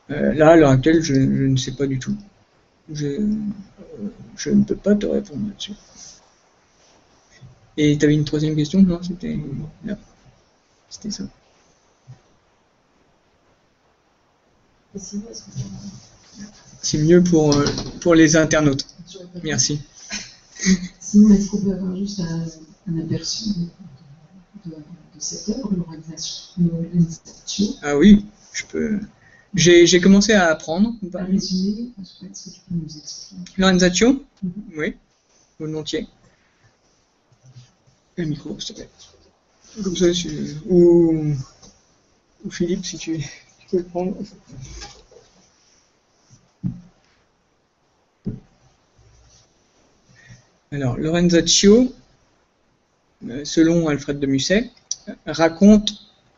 à l'heure actuelle, je, ne sais pas du tout. Je, ne peux pas te répondre là-dessus. Et tu avais une troisième question Non, c'était là. C'était ça. C'est mieux pour, pour les internautes. Merci. Sinon, est-ce qu'on peut avoir juste un, aperçu de, cette œuvre, l'organisation Ah oui, je peux. J'ai commencé à apprendre. Un résumé, est-ce que tu peux nous expliquer L'organisation mm -hmm. Oui, volontiers. Le micro, s'il te plaît. Comme ça, ou, ou Philippe, si tu, tu peux le prendre. Alors, Lorenzaccio, euh, selon Alfred de Musset, raconte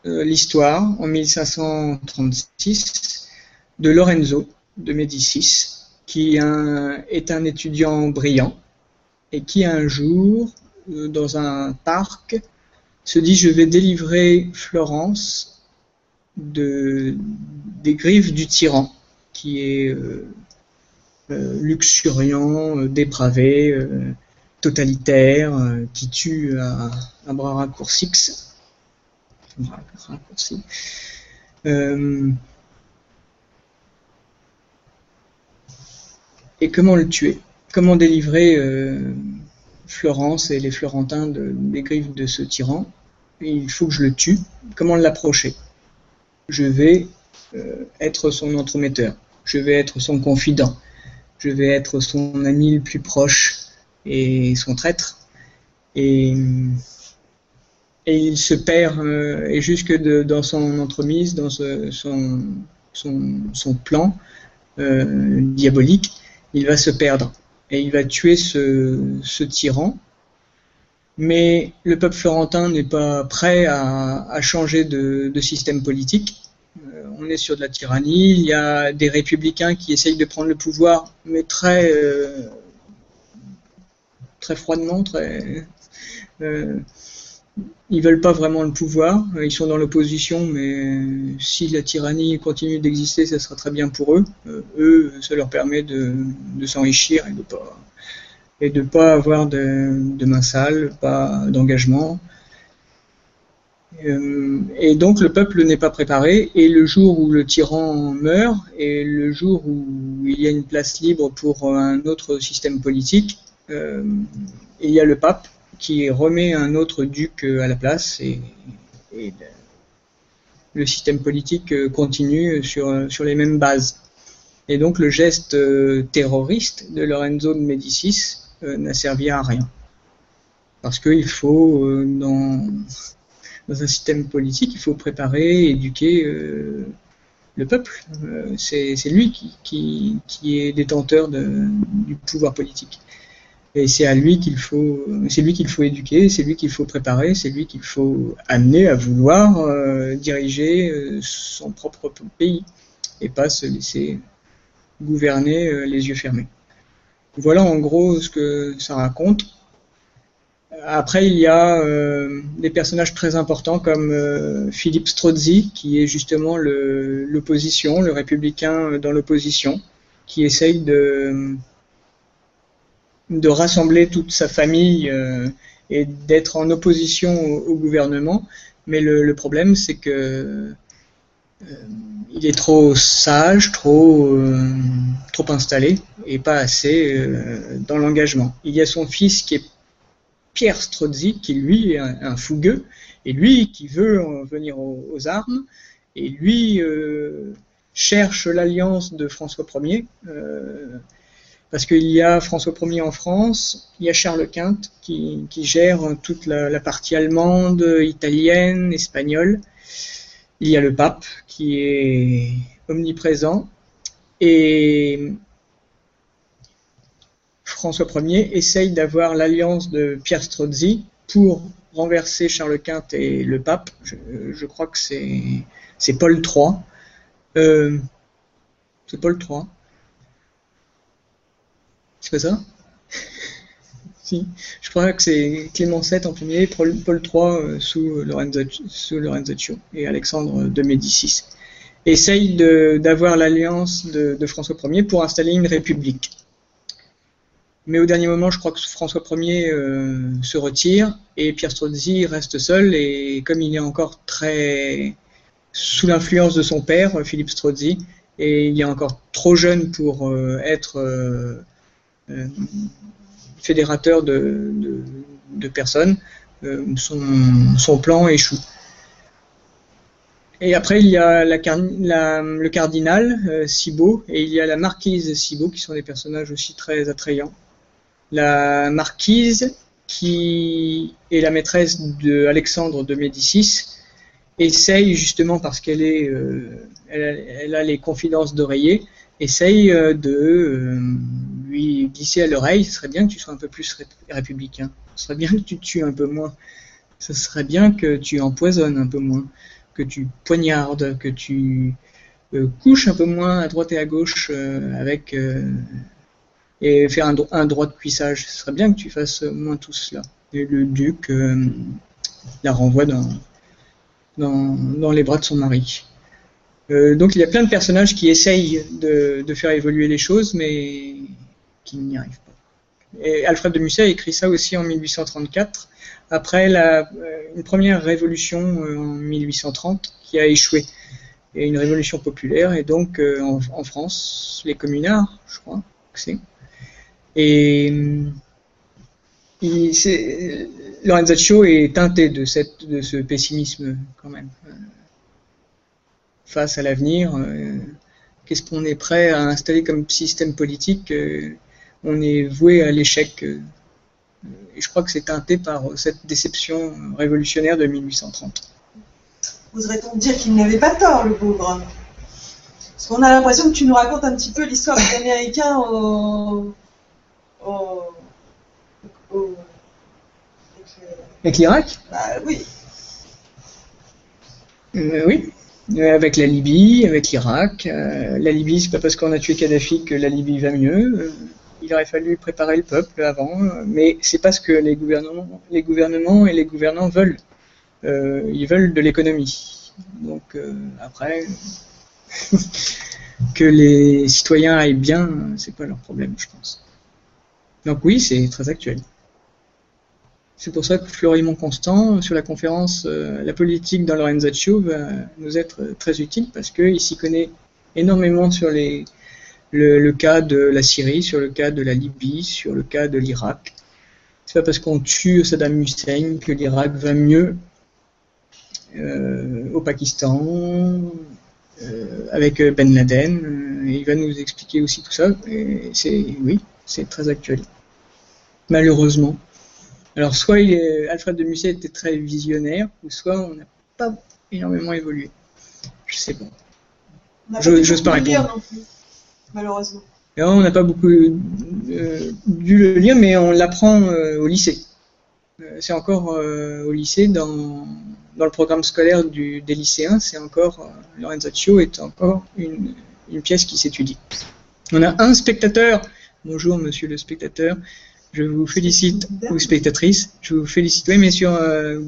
euh, l'histoire en 1536 de Lorenzo de Médicis, qui est un étudiant brillant et qui un jour, euh, dans un parc, se dit je vais délivrer Florence de, des griffes du tyran, qui est luxuriant, dépravé, totalitaire euh, qui tue à, un bras raccourci. Euh, et comment le tuer? Comment délivrer euh, Florence et les Florentins des griffes de ce tyran? Il faut que je le tue. Comment l'approcher? Je vais être son entremetteur. Je vais être son confident. Je vais être son ami le plus proche et son traître. Et, et il se perd, euh, et jusque dans son entremise, dans son, son, son, plan euh, diabolique, il va se perdre. Et il va tuer ce, ce tyran. Mais le peuple florentin n'est pas prêt à, à changer de, de, système politique. Euh, on est sur de la tyrannie. Il y a des républicains qui essayent de prendre le pouvoir, mais très très froidement, très. Euh, ils veulent pas vraiment le pouvoir, ils sont dans l'opposition, mais si la tyrannie continue d'exister, ça sera très bien pour eux. Euh, eux, ça leur permet de, s'enrichir et de pas et de pas avoir de, de main sale, pas d'engagement. Euh, et donc le peuple n'est pas préparé, et le jour où le tyran meurt, et le jour où il y a une place libre pour un autre système politique, euh, il y a le pape qui remet un autre duc euh, à la place et, le système politique euh, continue sur, les mêmes bases. Et donc le geste terroriste de Lorenzo de Médicis n'a servi à rien. Parce qu'il faut, dans, un système politique, il faut préparer, éduquer le peuple. C'est lui qui, est détenteur du pouvoir politique. Et c'est à lui qu'il faut, c'est lui qu'il faut éduquer, c'est lui qu'il faut préparer, c'est lui qu'il faut amener à vouloir euh, diriger euh, son propre pays et pas se laisser gouverner euh, les yeux fermés. Voilà en gros ce que ça raconte. Après, il y a des personnages très importants comme Philippe Strozzi, qui est justement l'opposition, le, républicain dans l'opposition, qui essaye de, de rassembler toute sa famille euh, et d'être en opposition au, gouvernement, Mais le, problème, c'est que il est trop sage, trop, trop installé et pas assez dans l'engagement. Il y a son fils qui est Pierre Strozzi, qui lui est un, fougueux, et lui qui veut venir aux, armes, et lui cherche l'alliance de François Ier parce qu'il y a François Ier en France, il y a Charles Quint qui, gère toute la, partie allemande, italienne, espagnole. Il y a le pape qui est omniprésent. Et François Ier essaye d'avoir l'alliance de Pierre Strozzi pour renverser Charles Quint et le pape. Je, crois que c'est Paul III. C'est Paul III. C'est pas ça. Je crois que c'est Clément VII en premier, Paul, III euh, sous, Lorenzaccio, et Alexandre de Médicis. Essaye d'avoir l'alliance de, François Ier pour installer une république. Mais au dernier moment, je crois que François Ier euh, se retire et Pierre Strozzi reste seul. Et comme il est encore très sous l'influence de son père, Philippe Strozzi, et il est encore trop jeune pour euh, être euh, fédérateur de, personnes, euh, son, plan échoue. Et après, il y a le cardinal euh, et il y a la marquise Cibot, qui sont des personnages aussi très attrayants. La marquise, qui est la maîtresse d'Alexandre de Médicis, essaye justement parce qu'elle elle, a les confidences d'oreiller, essaye de glisser à l'oreille, ce serait bien que tu sois un peu plus républicain. Ce serait bien que tu tues un peu moins. Ce serait bien que tu empoisonnes un peu moins, que tu poignardes, que tu euh, couches un peu moins à droite et à gauche euh, avec euh, et faire un, droit de cuissage. Ce serait bien que tu fasses moins tout cela. Et le duc la renvoie dans, dans, les bras de son mari. donc il y a plein de personnages qui essayent de faire évoluer les choses, mais n'y arrive pas. Et Alfred de Musset a écrit ça aussi en 1834, après la, euh, une première révolution euh, en 1830 qui a échoué. Et une révolution populaire, et donc euh, en, France, les communards, je crois que c'est. Et Lorenzaccio est teinté de, cette, de ce pessimisme quand même. Face à l'avenir, qu'est-ce qu'on est prêt à installer comme système politique on est voué à l'échec. Euh, et je crois que c'est teinté par cette déception révolutionnaire de 1830. Oserait-on dire qu'il n'avait pas tort, le pauvre Parce qu'on a l'impression que tu nous racontes un petit peu l'histoire des Américains au, avec l'Irak? Bah, Oui. Euh, oui, euh, avec la Libye, avec l'Irak. la Libye, c'est pas parce qu'on a tué Kadhafi que la Libye va mieux il aurait fallu préparer le peuple avant, mais c'est pas ce que les gouvernements, et les gouvernants veulent. Euh, ils veulent de l'économie. Donc euh, après, que les citoyens aillent bien, c'est pas leur problème, je pense. Donc oui, c'est très actuel. C'est pour ça que Florimond Constant, sur la conférence euh, La politique dans Lorenzaccio, va nous être très utile parce qu'il s'y connaît énormément sur les, le, cas de la Syrie, sur le cas de la Libye, sur le cas de l'Irak. C'est pas parce qu'on tue Saddam Hussein que l'Irak va mieux euh, au Pakistan, euh, avec Ben Laden. il va nous expliquer aussi tout ça. C'est, oui, c'est très actuel. Malheureusement. Alors, soit il est, Alfred de Musset était très visionnaire, ou soit on n'a pas énormément évolué. Je sais pas. Je n'ose pas répondre malheureusement. on n'a pas beaucoup euh, dû le lire, mais on l'apprend euh, au lycée. Euh, c'est encore au lycée, dans, dans, le programme scolaire du, des lycéens, c'est encore, Lorenzaccio est encore une, une pièce qui s'étudie. On a un spectateur. Bonjour, monsieur le spectateur. Je vous félicite, ou spectatrice. Je vous félicite. Oui, mais sur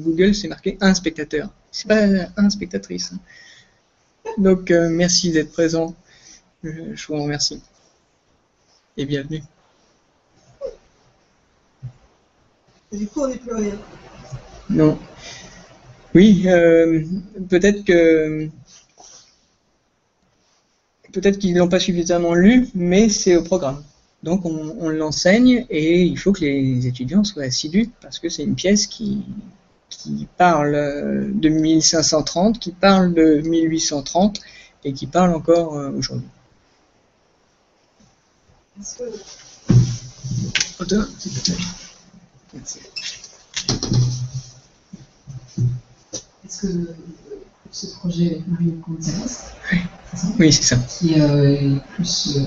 Google, c'est marqué un spectateur. C'est pas un spectatrice. Donc, merci d'être présent. Je vous remercie. Et bienvenue. du coup, on n'est plus rien. Non. Oui, euh, peut-être que peut-être qu'ils l'ont pas suffisamment lu, mais c'est au programme. Donc on, on l'enseigne et il faut que les étudiants soient assidus parce que c'est une pièce qui, qui parle de 1530, qui parle de 1830 et qui parle encore euh, aujourd'hui. Est-ce que-. Est-ce euh, ce projet avec Mario Gonzalez, Oui, c'est ça. qui euh, est plus euh,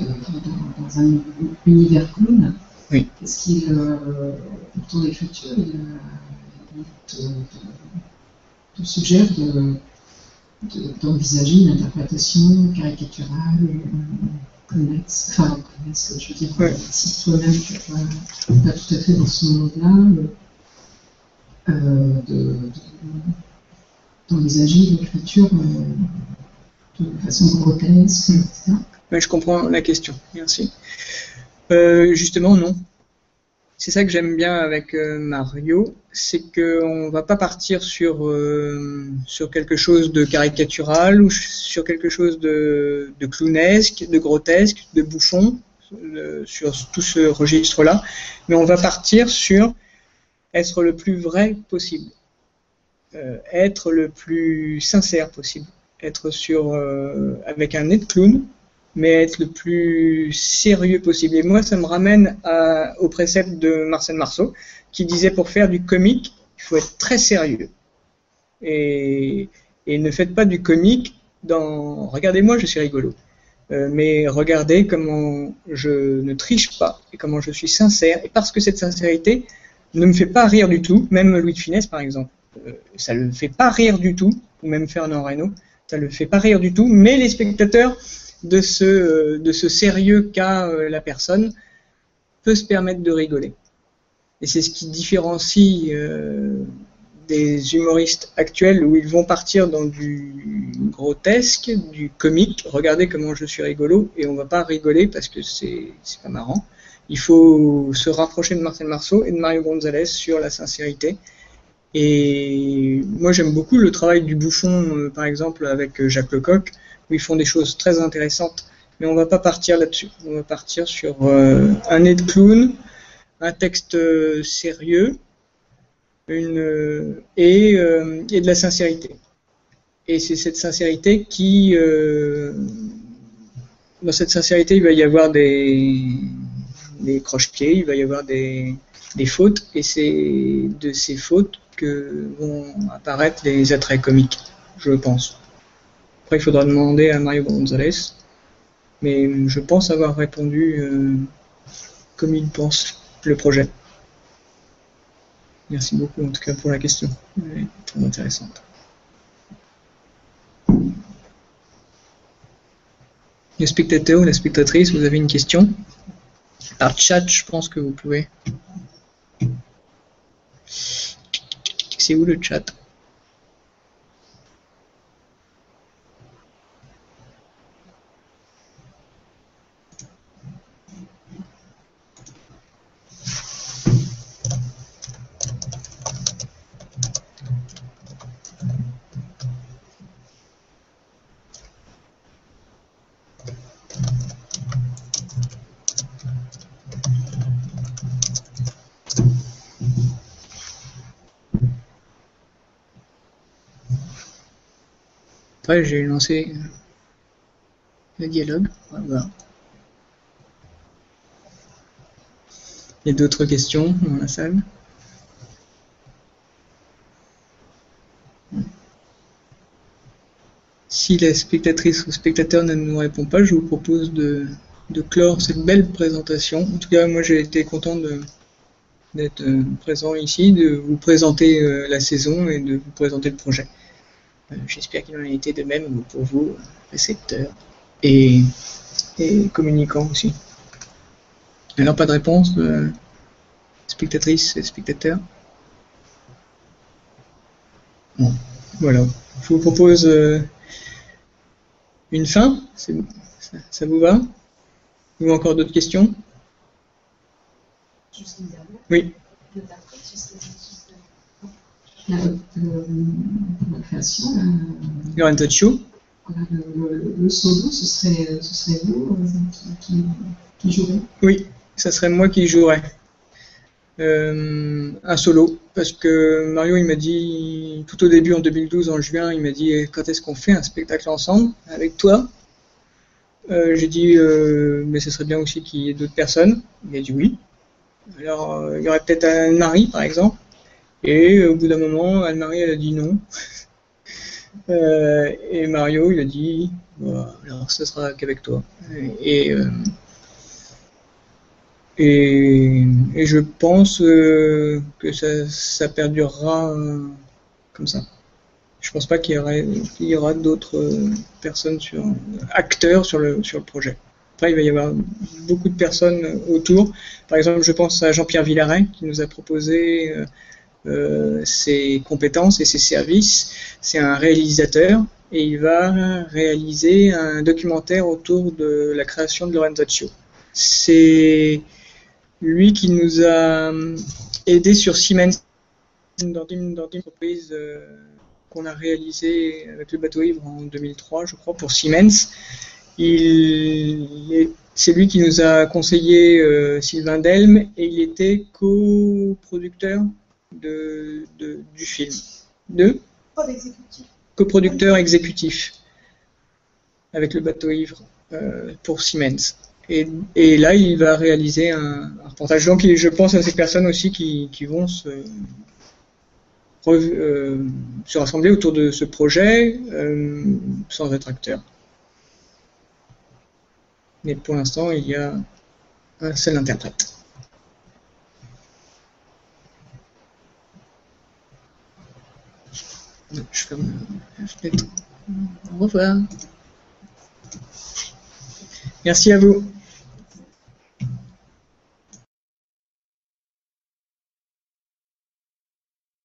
dans, un univers clown, Oui. est-ce qu'il, euh, pour ton écriture, il, euh, te, suggère de- de- d'envisager une interprétation caricaturale, enfin, je veux dire, si toi-même tu n'es pas, tout à fait dans ce monde-là, euh, de- de- d'envisager l'écriture euh, de façon grotesque, etc. Je comprends la question. Merci. Euh, justement, non. C'est ça que j'aime bien avec euh, Mario, c'est qu'on va pas partir sur euh, sur quelque chose de caricatural ou sur quelque chose de, clownesque, de grotesque, de bouffon, euh, sur tout ce registre-là, mais on va partir sur être le plus vrai possible, être le plus sincère possible, être sur avec un nez de clown, mais être le plus sérieux possible. Et moi, ça me ramène au précepte de Marcel Marceau, qui disait pour faire du comique, il faut être très sérieux. Et, ne faites pas du comique dans regardez-moi, je suis rigolo. Euh, mais regardez comment je ne triche pas et comment je suis sincère. Et parce que cette sincérité ne me fait pas rire du tout, même Louis de Funès par exemple, euh, ça ne le fait pas rire du tout, ou même Fernand Reynaud, ça ne le fait pas rire du tout, mais les spectateurs de ce, euh, de ce sérieux qu'a euh, la personne peut se permettre de rigoler. Et c'est ce qui différencie euh, des humoristes actuels où ils vont partir dans du grotesque, du comique. Regardez comment je suis rigolo et on va pas rigoler parce que c'est pas marrant. Il faut se rapprocher de Marcel Marceau et de Mario Gonzalez sur la sincérité. Et moi j'aime beaucoup le travail du bouffon, par exemple avec Jacques Lecoq, où ils font des choses très intéressantes. Mais on va pas partir là-dessus. On va partir sur euh, un nez de clown, un texte euh, sérieux, une, euh, et, de la sincérité. Et c'est cette sincérité qui, dans cette sincérité, il va y avoir des, des croche-pieds, il va y avoir des fautes, et c'est de ces fautes que vont apparaître les attraits comiques, je pense. Après, il faudra demander à Mario Gonzalez, mais je pense avoir répondu euh, comme il pense le projet. Merci beaucoup en tout cas pour la question, Elle est très intéressante. Le spectateur ou la spectatrice, vous avez une question? Par chat, je pense que vous pouvez. C'est où le chat? Après, j'ai lancé euh, le dialogue. Il y a d'autres questions dans la salle? Si la spectatrice ou spectateur ne nous répond pas, je vous propose de, de clore cette belle présentation. En tout cas, moi j'ai été content d'être euh, présent ici, de vous présenter euh, la saison et de vous présenter le projet. Euh, J'espère qu'il en a été de même pour vous, récepteurs et, et communicants aussi. Alors, pas de réponse, euh, spectatrice et spectateur? Bon, voilà. Je vous propose euh, une fin. Ça, ça vous va? Ou encore d'autres questions? Oui. Serait- la, création, la, le, le, le, solo, ce serait, ce serait vous qui, qui jouerez Oui, ça serait moi qui jouerais. Euh, un solo, parce que Mario il m'a dit tout au début en 2012 en juin, il m'a dit quand est-ce qu'on fait un spectacle ensemble avec toi? Euh, J'ai dit euh, mais ce serait bien aussi qu'il y ait d'autres personnes. Il a dit oui. Alors il y aurait peut-être Anne-Marie par exemple. Et au bout d'un moment, Anne-Marie a dit non. et Mario il a dit alors ce sera qu'avec toi. Et et, je pense euh, que ça, ça perdurera euh, comme ça. Je pense pas qu'il y, aura d'autres euh, personnes sur acteurs sur le sur le projet. Après, il va y avoir beaucoup de personnes autour. Par exemple, je pense à Jean-Pierre Villaret qui nous a proposé ses compétences et ses services. C'est un réalisateur et il va réaliser un documentaire autour de la création de Lorenzaccio. C'est lui qui nous a euh, aidé sur Siemens dans une, entreprise euh, qu'on a réalisé avec le bateau ivre en 2003, je crois, pour Siemens. C'est lui qui nous a conseillé euh, Sylvain Delme et il était coproducteur de, de, du film. De Coproducteur exécutif avec le bateau ivre pour Siemens. Et, là, il va réaliser un, reportage. Donc, je pense à ces personnes aussi qui, vont euh, se, rassembler autour de ce projet euh, sans être acteurs. Mais pour l'instant, il y a un seul interprète. Je ferme la fenêtre. Au revoir. Merci à vous.